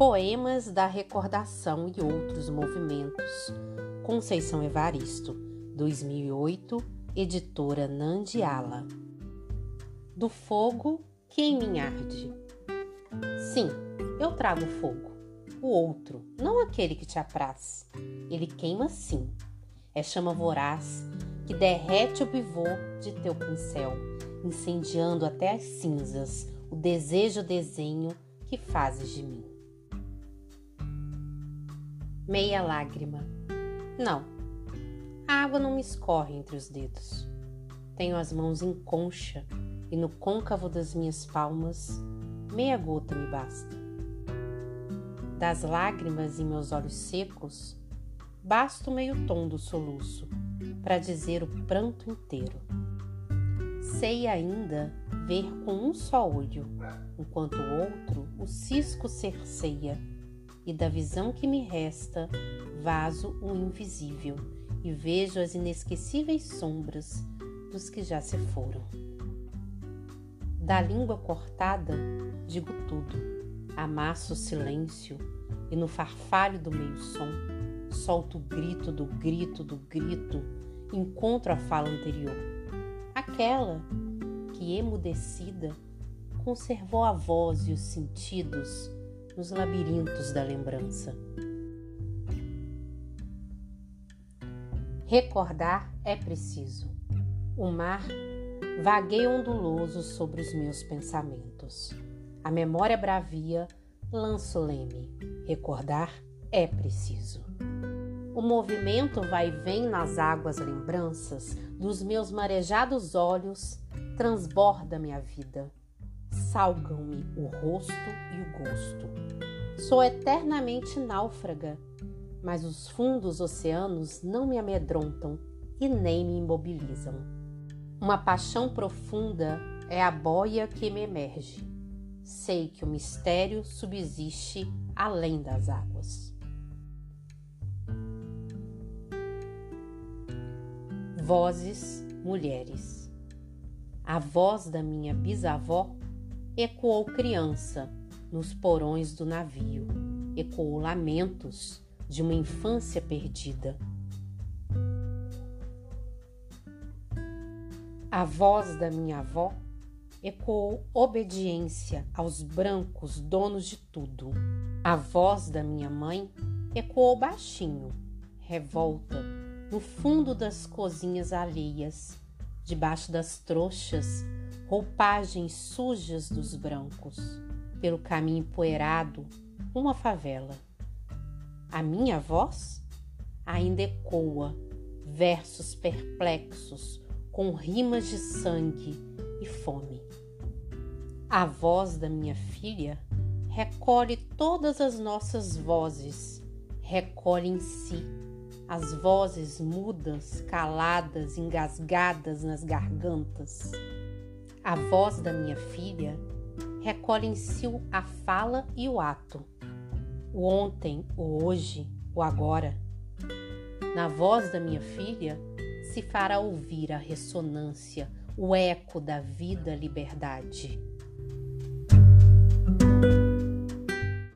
Poemas da Recordação e Outros Movimentos. Conceição Evaristo, 2008, editora Nandiala. Do fogo que em mim arde. Sim, eu trago fogo. O outro, não aquele que te apraz. Ele queima sim. É chama voraz que derrete o pivô de teu pincel, incendiando até as cinzas o desejo desenho que fazes de mim. Meia lágrima. Não, a água não me escorre entre os dedos. Tenho as mãos em concha e no côncavo das minhas palmas, meia gota me basta. Das lágrimas em meus olhos secos, basta o meio tom do soluço para dizer o pranto inteiro. Sei ainda ver com um só olho, enquanto o outro o cisco cerceia, e da visão que me resta, vaso o invisível e vejo as inesquecíveis sombras dos que já se foram. Da língua cortada, digo tudo, amasso o silêncio e no farfalho do meio-som, solto o grito do grito do grito, encontro a fala anterior, aquela que, emudecida, conservou a voz e os sentidos nos labirintos da lembrança. Recordar é preciso. O mar vagueia onduloso sobre os meus pensamentos. A memória bravia lança o leme. Recordar é preciso. O movimento vai e vem nas águas lembranças dos meus marejados olhos, transborda minha vida salgam-me o rosto e o gosto. Sou eternamente náufraga, mas os fundos oceanos não me amedrontam e nem me imobilizam. Uma paixão profunda é a boia que me emerge. Sei que o mistério subsiste além das águas. Vozes mulheres. A voz da minha bisavó ecoou criança nos porões do navio, ecoou lamentos de uma infância perdida. A voz da minha avó ecoou obediência aos brancos donos de tudo. A voz da minha mãe ecoou baixinho, revolta, no fundo das cozinhas alheias, debaixo das trouxas roupagens sujas dos brancos, pelo caminho empoeirado, uma favela. A minha voz ainda ecoa versos perplexos com rimas de sangue e fome. A voz da minha filha recolhe todas as nossas vozes, recolhe em si as vozes mudas, caladas, engasgadas nas gargantas. A voz da minha filha recolhe em si a fala e o ato, o ontem, o hoje, o agora. Na voz da minha filha se fará ouvir a ressonância, o eco da vida liberdade.